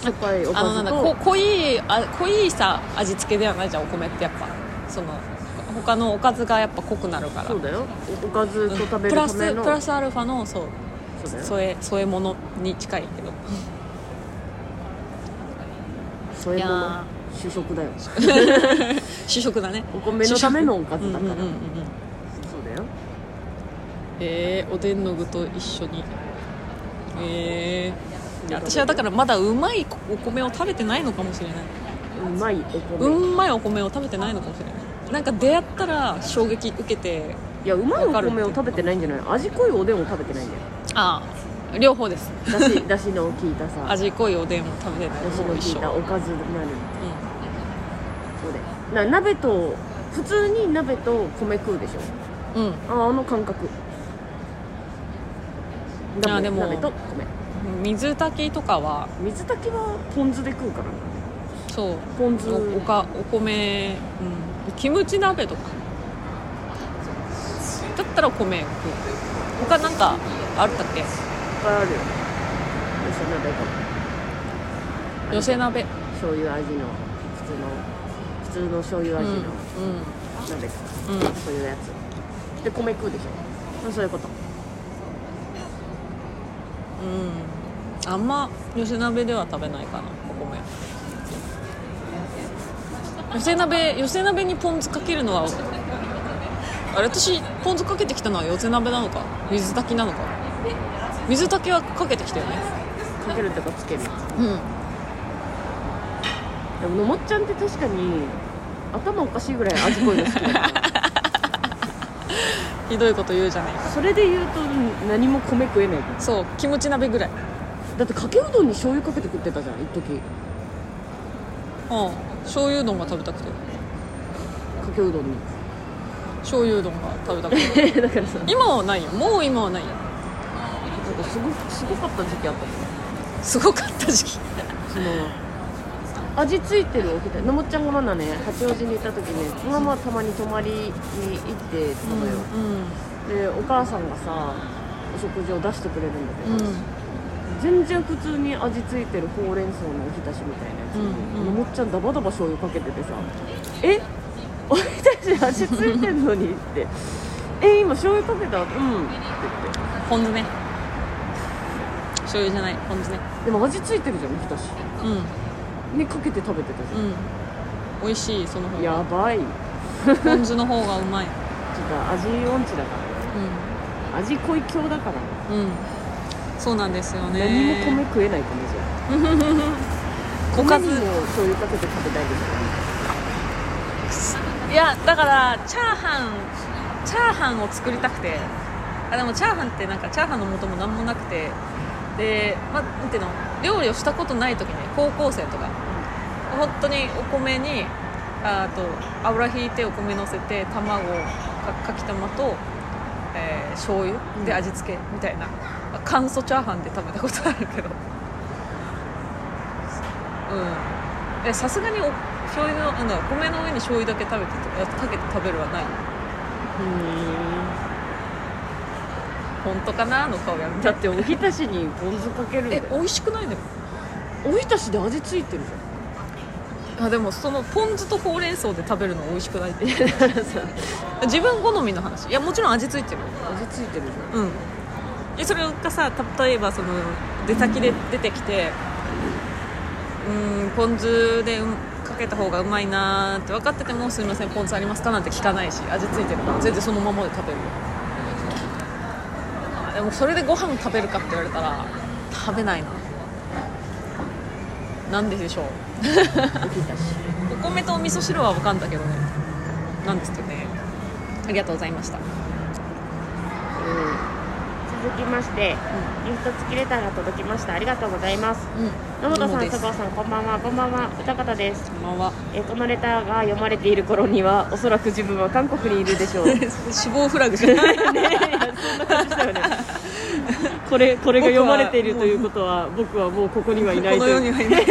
しょっぱいおあのなんだこ濃いあ濃いさ味付けではないじゃんお米ってやっぱ。その他のおかずがやっぱ濃くなるから。そうだよ。おかずと食べプラスるためのプラスアルファのそう。そうだよ。添え添え物に近いけど添え物いや主食だよ。[LAUGHS] 主食だね。お米のためのおかずだから。うんうんうんうん。そうだよ。えー、おでんの具と一緒に。えー、私はだからまだうまいお米を食べてないのかもしれない。うまいお米、うんまいお米を食べてないのかもしれない。なんか出会ったら衝撃受けていやうまいお米を食べてないんじゃない？味濃いおでんを食べてないんだよ。ああ両方です。だし [LAUGHS] だしの効いたさ。味濃いおでんを食べてないだしの効いたおかずになるうそうだよな鍋と普通に鍋と米食うでしょ。ん、うん。ああの感覚。鍋あでも鍋と米。水炊きとかは水炊きはポン酢で食うからな。そう。ポン酢。おおかお米、うん、キムチ鍋とか。だったらお米食う。他なんかあったっけ？ぱいあるよ。寄せ鍋と寄せ鍋。醤油味の普通の普通の醤油うん味のうん鍋とか、うん。そういうやつ。で米食うでしょ。まあそういうこと。うん。あんま寄せ鍋では食べないかなお米。寄せ鍋寄せ鍋にポン酢かけるのはあれ私ポン酢かけてきたのは寄せ鍋なのか？水炊きなのか？水炊きはかけてきたよね。かけるっていうかつける。うん。でものもっちゃんって確かに頭おかしいぐらい味濃いの好きだよ [LAUGHS] ひどいこと言うじゃないか。それで言うと何も米食えないから。そうキムチ鍋ぐらい。だってかけうどんに醤油かけて食ってたじゃん一時。うん。醤油うどんが食べたくて。かけうどんに。醤油うどんが食べたくて。[LAUGHS] だからさ今はないよ。もう今はないよすごすごかった時期あったもんすごかった時期。その味付いてるおけのもっちゃんがまだね八王子にいた時ねそのままたまに泊まりに行ってたのよ、でお母さんがさお食事を出してくれるんだけど、うん。うん全然普通に味付いてるほうれん草のおひたしみたいなやつに、うんうん。のもっちゃんダバダバ醤油かけててさ「えおひたし味付いてんのに?」って「え今醤油かけた?」うん」って言って。ポン酢ね醤油じゃないポン酢ね。でも味付いてるじゃんおひたし。うん。にかけて食べてたじゃん。うん。美味しいその方が。やばい。ポン酢の方がうまい。ちょっと味音痴だから。ね味濃い強だから。ねうん。うんそうなんですよね。何も米食えないかもじゃ [LAUGHS] おかず。米にも醤油かけて食べたいですよねいやだからチャーハンチャーハンを作りたくて。あでもチャーハンってなんかチャーハンの素も何もなくてで、ま、なんていうの料理をしたことない時に高校生とか本当にお米にあと油ひいてお米のせて卵かかきたまと、えー、醤油で味付けみたいな、簡素チャーハンで食べたことあるけど。うん。さすがにお醤油のなんだ米の上に醤油だけ食べてかけて食べるはないうん。本当かなの顔やめてだっておひたしにポン酢かけるんだよ。え美味しくないでも。おひたしで味ついてるじあでもそのポン酢とほうれん草で食べるの美味しくないって。[LAUGHS] 自分好みの話。いやもちろん味ついてる味ついてるじうん。でそれがさ例えばその出先で出てきてうんポン酢でうんかけた方がうまいなーって分かってても「すみませんポン酢ありますか?」なんて聞かないし味ついてるから全然そのままで食べるよ。あでもそれでご飯食べるかって言われたら食べないな。なんででしょう。[LAUGHS] お米とお味噌汁は分かんだけどね。なんですけどね。ありがとうございました。続きましてギフト付きレターが届きました。ありがとうございます。うん野本さん佐藤さんこんばんは。こんばんは。歌方です。こんばんは。えーこのレターが読まれている頃にはおそらく自分は韓国にいるでしょう。ね [LAUGHS] 死亡フラグじゃないいや [LAUGHS] そんな感じだよね。これこれが読まれているということは僕はもうここにはいないことのいう。世にはいない。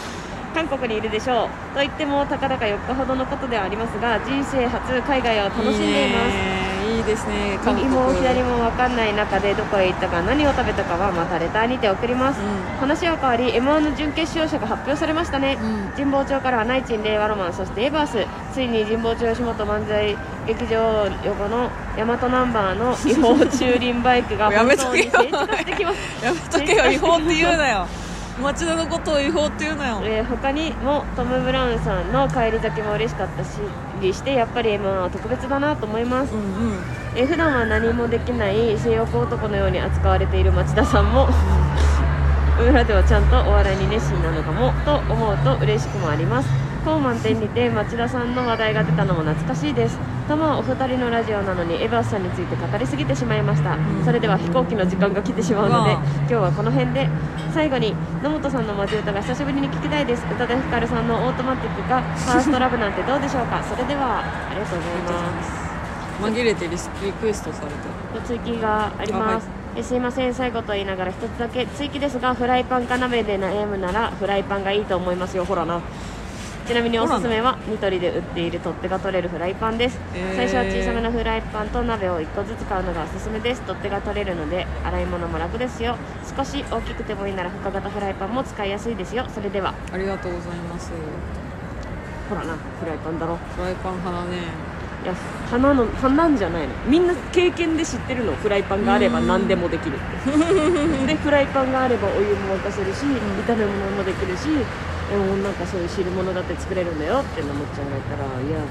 [LAUGHS] 韓国にいるでしょう。と言ってもたかだか4日ほどのことではありますが人生初海外を楽しんでいますですね。韓右国も左も分かんない中でどこへ行ったか何を食べたかはまたレターにて送ります、う話は変わり m 1の準決勝者が発表されましたね、うん。神保町からはナイチン令和ロマンそしてエバース。ついに神保町吉本漫才劇場横の大和ナンバーの [LAUGHS] 違法駐輪バイクがやめ本当とけよに成長してきます。やめとけよ違法って言うなよ町田のことを違法って言うなよ。えー他にもトム・ブラウンさんの帰り咲きも嬉しかったしりしてやっぱり m 1は特別だなと思います。うんうん。えー普段は何もできない性欲男のように扱われている町田さんも [LAUGHS] 裏ではちゃんとお笑いに熱心なのかもと思うと嬉しくもあります当満点にて町田さんの話題が出たのも懐かしいです。たまお二人のラジオなのにエバースさんについて語りすぎてしまいました、ん。それでは飛行機の時間が来てしまうので今日はこの辺で。最後に野本さんのマジ歌が久しぶりに聞きたいです。宇多田ヒカルさんのオートマティックがファーストラブなんてどうでしょうか。それではありがとうございます。紛れてリスリクエストされて追記があります、えすいません。最後と言いながら一つだけ追記ですがフライパンか鍋で悩むならフライパンがいいと思いますよ。ほらなちなみにおすすめはニトリで売っている取っ手が取れるフライパンです、へー。最初は小さめのフライパンと鍋を1個ずつ買うのがおすすめです取っ手が取れるので洗い物も楽ですよ。少し大きくてもいいなら深型フライパンも使いやすいですよ。それでは。ありがとうございます。ほらなフライパンだろ。フライパン派だね。いや花の花なんじゃないの？みんな経験で知ってるの？フライパンがあれば何でもできるって。[LAUGHS] でフライパンがあればお湯も沸かせるし、炒め物もできるしでもなんかそういう汁物だって作れるんだよってのもっちゃんが言ったらいやあ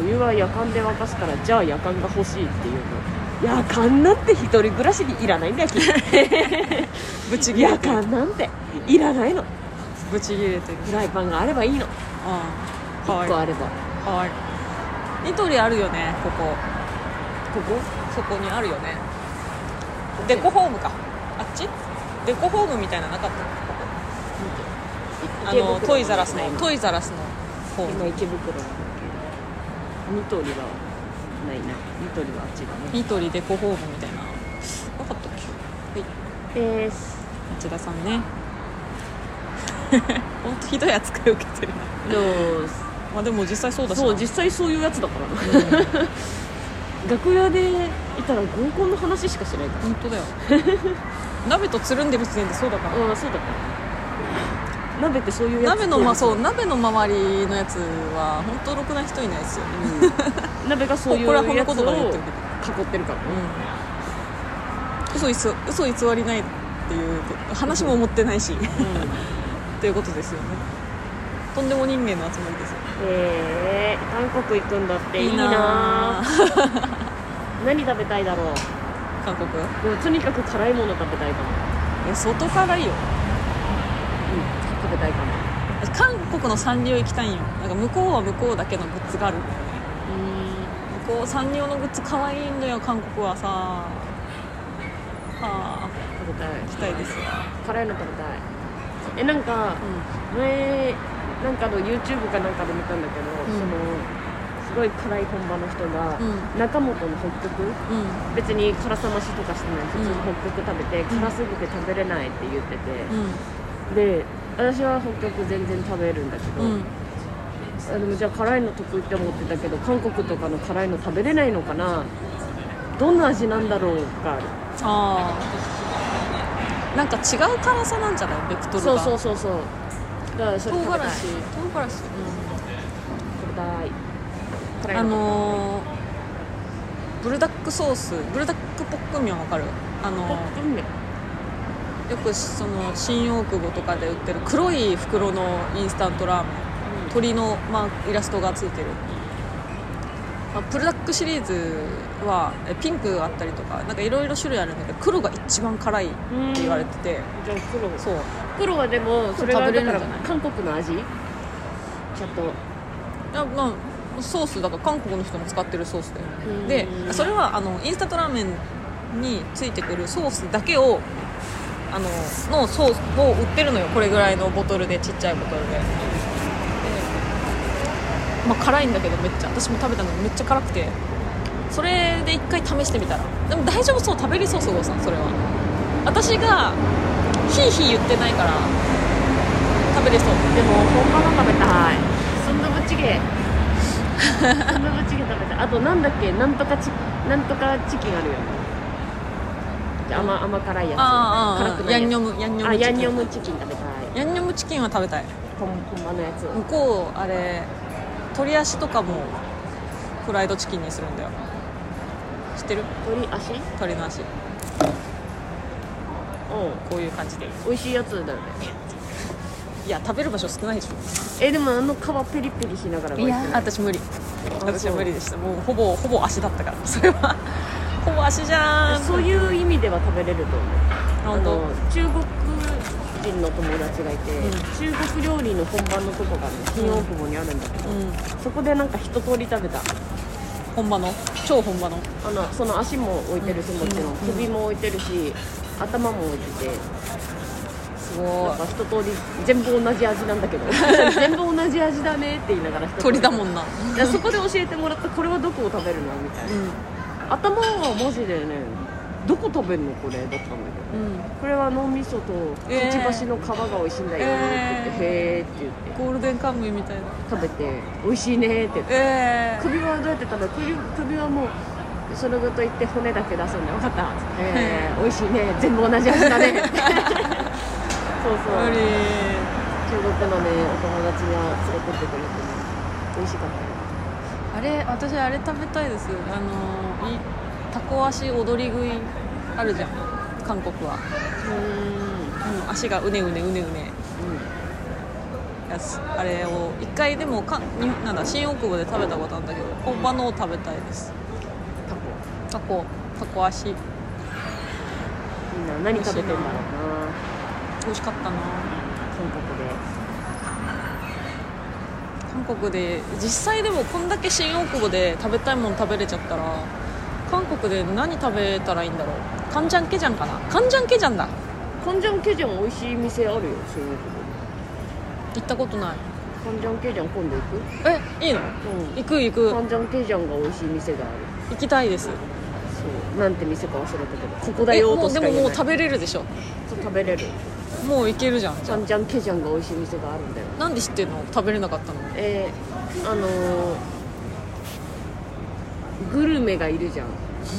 のお湯は夜間で沸かすからじゃあ夜間が欲しいっていうの。夜間なんて一人暮らしにいらないんだよ君。ブチギレ夜てる。間なんて。いらないの。ブチギレてる。フライパンがあればいいの。ああかわい。1個あれば。いかわい。いニトリあるよねここ。ここ？そこにあるよね。デコホームか。あっち？デコホームみたいなのなかった？あのトイザラスの。トイザラスのホーム今池袋なんだけどニトリはないな。ニトリはあっちだね。ニトリデコホームみたいな。なかったっけ？はい。です。町田さんね。[LAUGHS] 本当ひどい扱いを受けてるな。のまあでも実際そうだしな。そう実際そういうやつだから。な、[LAUGHS] 楽屋でいたら合コンの話しかしないか本当だよ。鍋とつるんでる時点でそうだからら。うんそうだから鍋ってそういうやつ。鍋のまそうう、鍋の周りのやつは本当ろくな人いないですよ、うん、[LAUGHS] 鍋がそういうこれは褒めやつを言葉で言ってる囲ってるから。ね、うん、嘘いつ嘘偽りないっていう話も持ってないし、っていうことですよね。とんでも人間の集まりですよ。えー、韓国行くんだっていいな。な何食べたいだろう。韓国？でもとにかく辛いもの食べたいかも。いや相当辛いよ韓国のサンリオ行きたいんよ。なんか向こうは向こうだけのグッズがある。向こうサンリオのグッズ可愛いんだよ韓国はさ。はあ。食べたい。行きたいです。わ辛いの食べたい。えなんか前なんかの YouTube かなんかで見たんだけど、うん。そのすごい辛い本場の人が、うん。中本の北極うんうん。別に辛さ増しとかしてない。普通に北極食べて、辛すぎて食べれないって言ってて、で私は北極全然食べるんだけど、うん。うんあでもじゃあ辛いの得意って思ってたけど韓国とかの辛いの食べれないのかな。どんな味なんだろうがある。ああなんか違う辛さなんじゃない？ベクトルそうがそうそうそう。だからそれ唐辛子。唐辛子。食べたい。辛いあののーブルダックソース。ブルダックポックンミョンわかる？あのポップンよくその新大久保とかで売ってる黒い袋のインスタントラーメン鳥の、まあ、イラストがついてる、まあ、プルダックシリーズはえピンクがあったりとかなんかいろいろ種類あるんだけど黒が一番辛いって言われてて。じゃあ黒。そう。黒はでもそれが食べれだからるんじゃない？韓国の味？ちょっと。まあソースだから韓国の人も使ってるソースうん。ででそれはあのインスタントラーメンについてくるソースだけをあののソースを売ってるのよ。これぐらいのボトルでちっちゃいボトルで。でまあ辛いんだけどめっちゃ。私も食べたのめっちゃ辛くて。それで一回試してみたら。でも大丈夫そう。食べれそうすごさん。それは。私がヒーヒー言ってないから食べれそう。でも本場の食べたい。スンドゥブチゲスンドゥブチゲ食べたい。あとなんだっけ。なんとかチなんとかチキンあるよ甘甘辛いやつ。あーあ辛くないやつ。ヤンニョムヤンニョムあヤン。チキンニョムチキン食べたい。ヤンニョムチキンは食べたい。本本場のやつ。向こうあれ鶏足とかもフライドチキンにするんだよ。知ってる？鶏足？うん鶏の足。こういう感じで美味しいやつだよね。いや食べる場所少ないでしょ。えでもあの皮ペリペリしながらが美味しくない？私無理。あ私は無理でした。もうほぼほぼ足だったから。それはほぼ足じゃん。そういう意味では食べれると思う。あの中国人の友達がいて、うん。中国料理の本場のとこがね新大久保にあるんだけど、うん。そこでなんか一通り食べた。本場の？超本場の？あのその足も置いてるしもちろん、うん。首も置いてるし頭も置いててすごなんか一通り全部同じ味なんだけど。[LAUGHS] 全部同じ味だねって言いながら鳥だもんな。でそこで教えてもらった。これはどこを食べるの？みたいな頭はマジでねどこ食べるのこれだったんだけど。うん、うん、これは脳みそとえー。くちばしの皮が美味しいんだよって言って、へーって言って。ゴールデンカムイみたいな。食べて美味しいねって言って。ええ首はどうやって食べる？首首はもうそのごと言って骨だけ出すんで分かった？っつってえー美味しいね全部同じ味だね。[LAUGHS] そうそう。無理。中国のねお友達が連れてってくれてね。美味しかったよ。あれ私あれ食べたいです。あのいタコ足踊り食いあるじゃん韓国は、ううん、足がうねうねうねうね。うんやつあれを一回でもかになんだ新大久保で食べたことあるんだけど本場のを食べたいです。タコ。タコ。タコ足。みんな何食べてんだろうな。美味しかったな。韓国で。韓国で実際でもこんだけ新大久保で食べたいもの食べれちゃったら韓国で何食べたらいいんだろう？カンジャンケジャンかな？カンジャンケジャンだ。カンジャンケジャン美味しい店あるよ新大久行ったことない。保カンジャンケジャン今度行く？えいいの？うん。行く行く。カンジャンケジャンが美味しい店がある。行きたいです。そう。なんて店か忘れたけど。ここだえよとしか言えない。ももう食べれるでしょ？そう食べれる。もう行けるじゃんカンジャンケジャンが美味しい店があるんだよ。あなんで知ってんの？食べれなかったの？えー、あのー、グルメがいるじゃん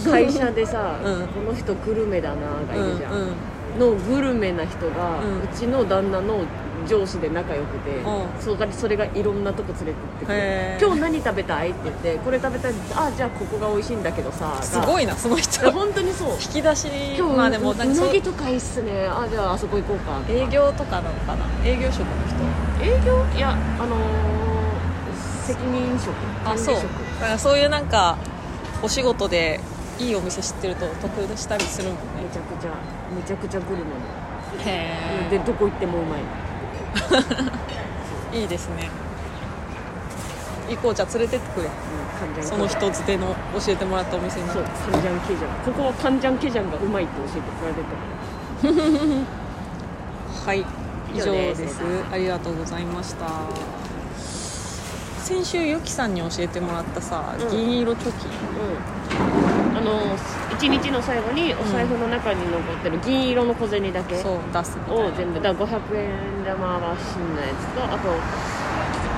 会社でさ、うん。この人グルメだながいるじゃん、うんうん。のグルメな人が、うちの旦那の上司で仲良くて、うん。それがそれがいろんなとこ連れてって今日何食べたい?」って言って「これ食べたい」あじゃあここが美味しいんだけどさいすごいなその人。や本当にそう。引き出し今日、まあでもうなぎとかいいっすね。あじゃああそこ行こうか営業とかなのかな？営業職の人。営業？いやあのー責任職あそう。だからそういうなんかお仕事でいいお店知ってると得したりするもんね。めちゃくちゃめちゃくちゃグルメへでどこ行ってもうまい。え [LAUGHS] いいですね。行こうじゃあ連れてってくれ。うんその人づての教えてもらったお店に。そうカンジャンケジャンここはカンジャンケジャンがうまいって教えてもらってたから。[LAUGHS] はい。以上です。ありがとうございました。先週ゆきさんに教えてもらったさ、うん。銀色貯金。うんあの一日の最後にお財布の中に残ってる銀色の小銭だけそう出すみたい全部だから500円玉は芯のやつとあと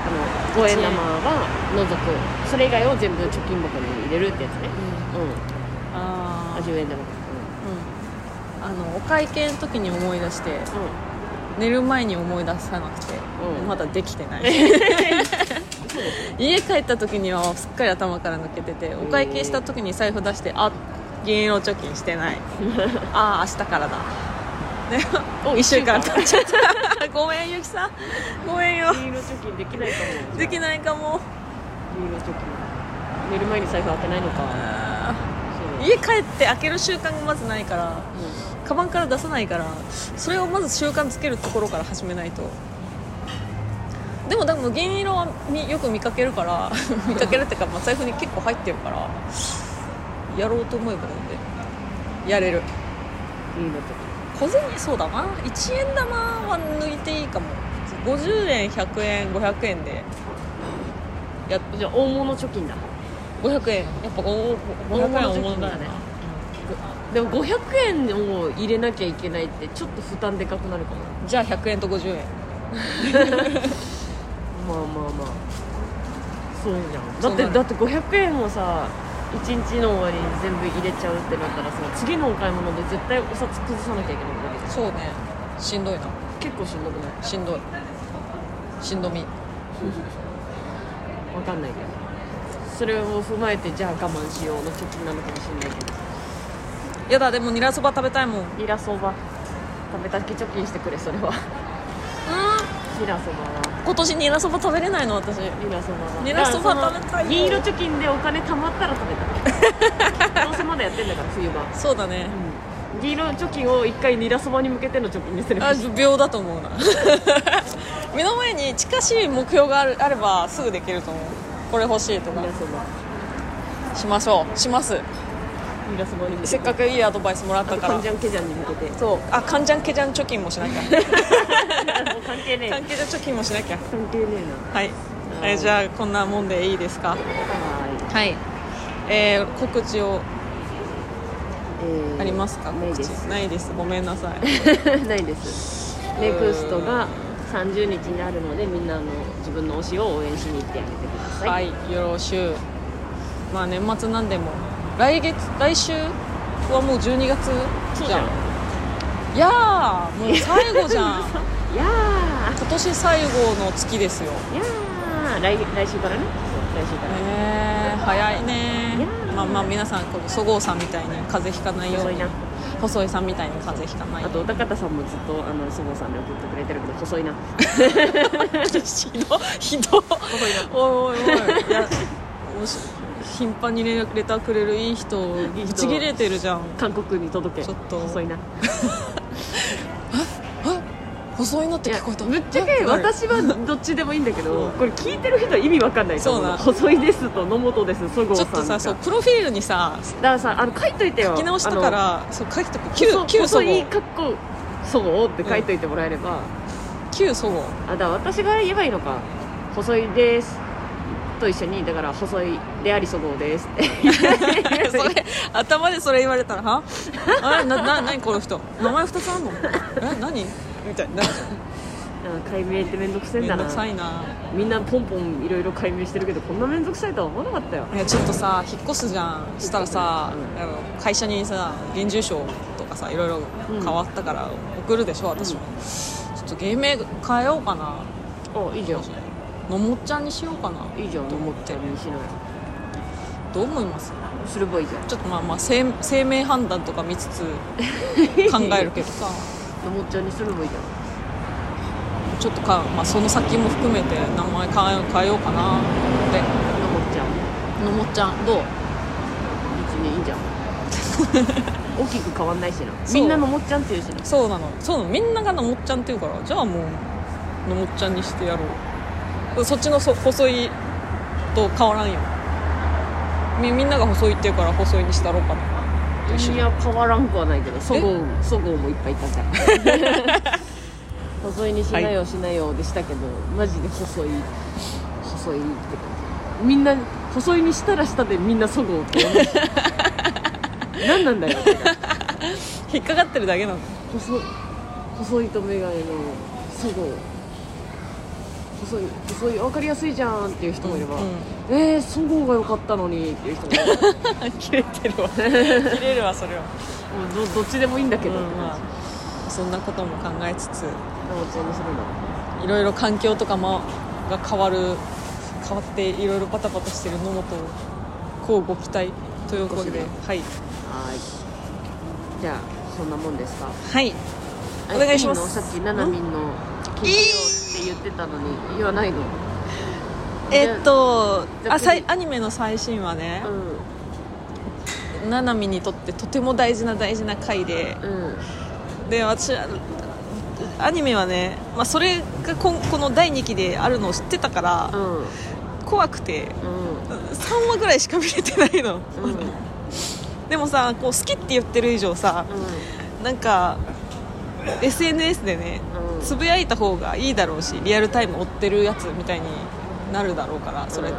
あの5円玉は除く。それ以外を全部貯金箱に入れるってやつね。うん。うん。ああ10円玉かうん。あのお会計の時に思い出してうん、うん。寝る前に思い出さなくて、うん。まだできてない [LAUGHS] [LAUGHS] 家帰った時にはすっかり頭から抜けててお会計した時に財布出してあ銀色貯金してない。[LAUGHS] ああ明日からだ。でお [LAUGHS] 1週間経っちゃった。ごめんゆきさん。ごめんよ。銀色貯金できないかも。できないかも。銀色貯金。寝る前に財布開けないのか。家帰って開ける習慣がまずないからカバンから出さないからそれをまず習慣つけるところから始めないとでもでも銀色はみよく見かけるから [LAUGHS] 見かけるっていうか、まあ、財布に結構入ってるからやろうと思えばなんで。やれる。小銭そうだな。1円玉は抜いていいかも。50円100円500円で。や金じゃあ大物貯金だ。500円。やっぱお500円は大物だよね。でも500円を入れなきゃいけないってちょっと負担でかくなるかも。じゃあ100円と50円 [LAUGHS] まあまあまあ。そうじゃん。だってだって500円をさ1日の終わりに全部入れちゃうってなったらさ次のお買い物で絶対お札崩さなきゃいけないわけじゃん。そうね。しんどいな。結構しんどくない？しんどい。しんどみ。わかんないけど。それを踏まえてじゃあ我慢しようの貯金なのかもしれないけど。やだでもニラそば食べたいもん。うんニラそば。食べたけ貯金してくれそれは。ニラそばは今年ニラそば食べれないの私。ニラそばは。ニラそば食べたい。よ銀色貯金でお金貯まったら食べた [LAUGHS] どうせまだやってんだから冬場。そうだね。銀色貯金を一回ニラそばに向けての貯金にすればあ秒だと思うな。[LAUGHS] 目の前に近しい目標があるあればすぐできると思う。これ欲しいとか。しましょう。しますせっかくいいアドバイスもらったから。カンジャンケジャンに向けて。そう。あ [LAUGHS] カンジャンケジャン貯金もしなきゃ。関係ねえカンケジャン貯金もしなきゃ。関係ねえはい、えー。じゃあこんなもんでいいですか？なははい。えー告知を。い、えーありますか？告知ないです。ないです。ごめんなさい。[LAUGHS] ないです。ネクストが30日にあるのでみんなあの自分の推しを応援しに行ってあげてください、はい、よろしゅう。まあ年末なんでも来月来週はもう12月じゃん。いやーもう最後じゃん。[LAUGHS] いや今年最後の月ですよ。ーいやー。来来週からね。来週から、えー、早いねまあまあ皆さんこのそごうさんみたいに風邪ひかないように。細井さんみたいに風邪ひかないよあと歌方さんもずっとあのそごうさんで送ってくれてるけど細いな。[LAUGHS] ひどひど。細いな。おいおいおい。いや [LAUGHS] もし頻繁にレレターくれるいい人ぶち切れてるじゃん。韓国に届け。ちょっと。細いな。細いなって聞こえた。ぶっちゃけ私はどっちでもいいんだけど、うん。これ聞いてる人は意味わかんないと思う。そうな細いですと野本です。そごさんがょっとさそうプロフィールにさだからさあの書いといてよ。書き直したからそう書いとく。あ旧の細いかっこそごうって書いといてもらえれば、旧そごう。あだから私が言えばいいのか。細いですと一緒にだから細いでありそごうです。っ [LAUGHS] てそれ頭でそれ言われたらは？あれなな何この人？名前2つあんの？え何？みたいにな解明ってめんどくせえんだな。くさいな。みんなポンポンいろいろ解明してるけどこんなめんどくさいとは思わなかったよ。いやちょっとさ引っ越すじゃんしたらさ、うん。あの会社にさ現住所とかさいろいろ変わったから送るでしょ私も、っと芸名変えようかな。あいいじゃんのもっちゃんにしようかな。いいじゃん思ったようにしないどう思います？すればいいじゃん。ちょっとまあまあ生生命判断とか見つつ [LAUGHS] 考えるけどさ。のもっちゃんにすればいいじゃん。ちょっとか、まあ、その先も含めて名前変え変えようかな。ってのもっちゃん。のもっちゃん。どう？別にいいじゃん。[LAUGHS] 大きく変わんないしな。みんなのもっちゃんって言うしな。そうなの。そうなの。みんながのもっちゃんって言うからじゃあもうのもっちゃんにしてやろうそっちのそ細いと変わらんよ。みみんなが細いって言うから細いにしたろうかな。いや変わらんくはないけどそごうそごうもいっぱいいたじゃん。[LAUGHS] 細いにしなよ、しなよでしたけどマジで細い細いって感じ。みんな細いにしたらしたでみんなそごうって思う。[LAUGHS] 何なんだよ引っかかってるだけなの。細細いと眼鏡のそごう細い細い分かりやすいじゃんっていう人もいれば、うんえー、そごうが良かったのにっていう人もいれば。[LAUGHS] 切れてるわ。[LAUGHS] 切れるわそれは。もうどどっちでもいいんだけど、うんまあ、そんなことも考えつつ。いろいろ環境とかもが変わる変わっていろいろパタパタしてる野本をこうご期待というわけで。はい。はい。じゃあそんなもんですか？はい。お願いします。さっきななみんの聞いてよって言ってたのに言わないの？えっとああさいアニメの最新話ね。うななみにとってとても大事な大事な回で。んうん。で私はアニメはね、まあ、それがこんこの第2期であるのを知ってたからうん。怖くてうん。3話ぐらいしか見れてないの。うん。でもさこう好きって言ってる以上さなんか SNS でねうん。つぶやいた方がいいだろうしリアルタイム追ってるやつみたいになるだろうからそれって。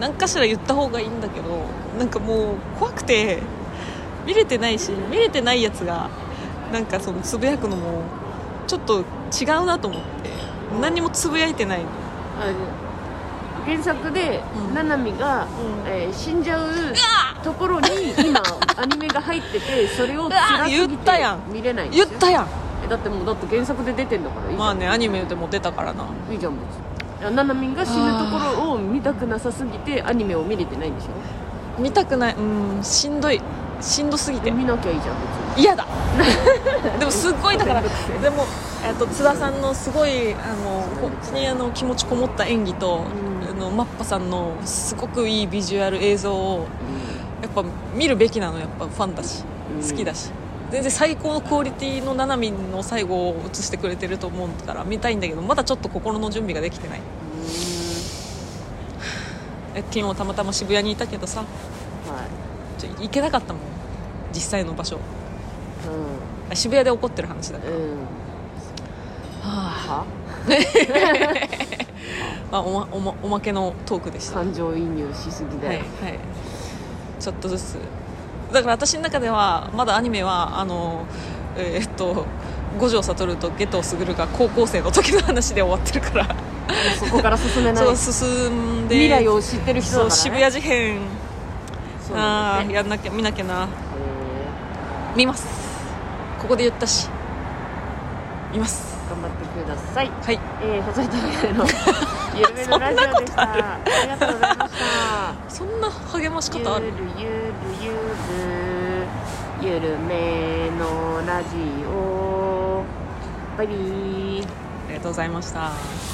何かしら言った方がいいんだけどなんかもう怖くて見れてないし見れてないやつがなんかそのつぶやくのもちょっと違うなと思って何にもつぶやいてないの。あ原作で、うん。ななみが、うん。えー死んじゃうところに今 [LAUGHS] アニメが入っててそれを辛すぎ言てったやん。見れないんですよ。言ったやんえだってもうだって原作で出てんだからいいじゃん。まあねアニメでも出たからな。いいじゃん別に。ななみんが死ぬところを見たくなさすぎてアニメを見れてないんでしょ？見たくないうんしんどいしんどすぎて。で見なきゃいいじゃん別に。嫌だ。[LAUGHS] でもすっごいだからでも、えっと津田さんのすごいあの本当にあの気持ちこもった演技と、うん。あのマッパさんのすごくいいビジュアル映像をやっぱ見るべきなのやっぱファンだしうん。好きだし全然最高のクオリティのななみんの最後を映してくれてると思うから見たいんだけどまだちょっと心の準備ができてない。うえ昨日たまたま渋谷にいたけどさ。はい。ちょ行けなかったもん。実際の場所。うあ渋谷で起こってる話だから、んうん。はあ。は [LAUGHS] まあ、おまおまおまけのトークでした。感情移入しすぎだはいよ、はい。ちょっとずつだから私の中ではまだアニメはあのえーっと五条悟と下藤卓が高校生の時の話で終わってるから。そこから進めない。そう進んで未来を知ってる人だから、ね、渋谷事変。ああやんなきゃ見なきゃな。へ見ます。ここで言ったし。見ます。ー頑張ってください。はい。えー、細いとめの [LAUGHS] ゆるめのラジオでした。ありがとうございました。そんな励まし方ある？ゆるゆるゆるめのラジオ。バイビー。ありがとうございました。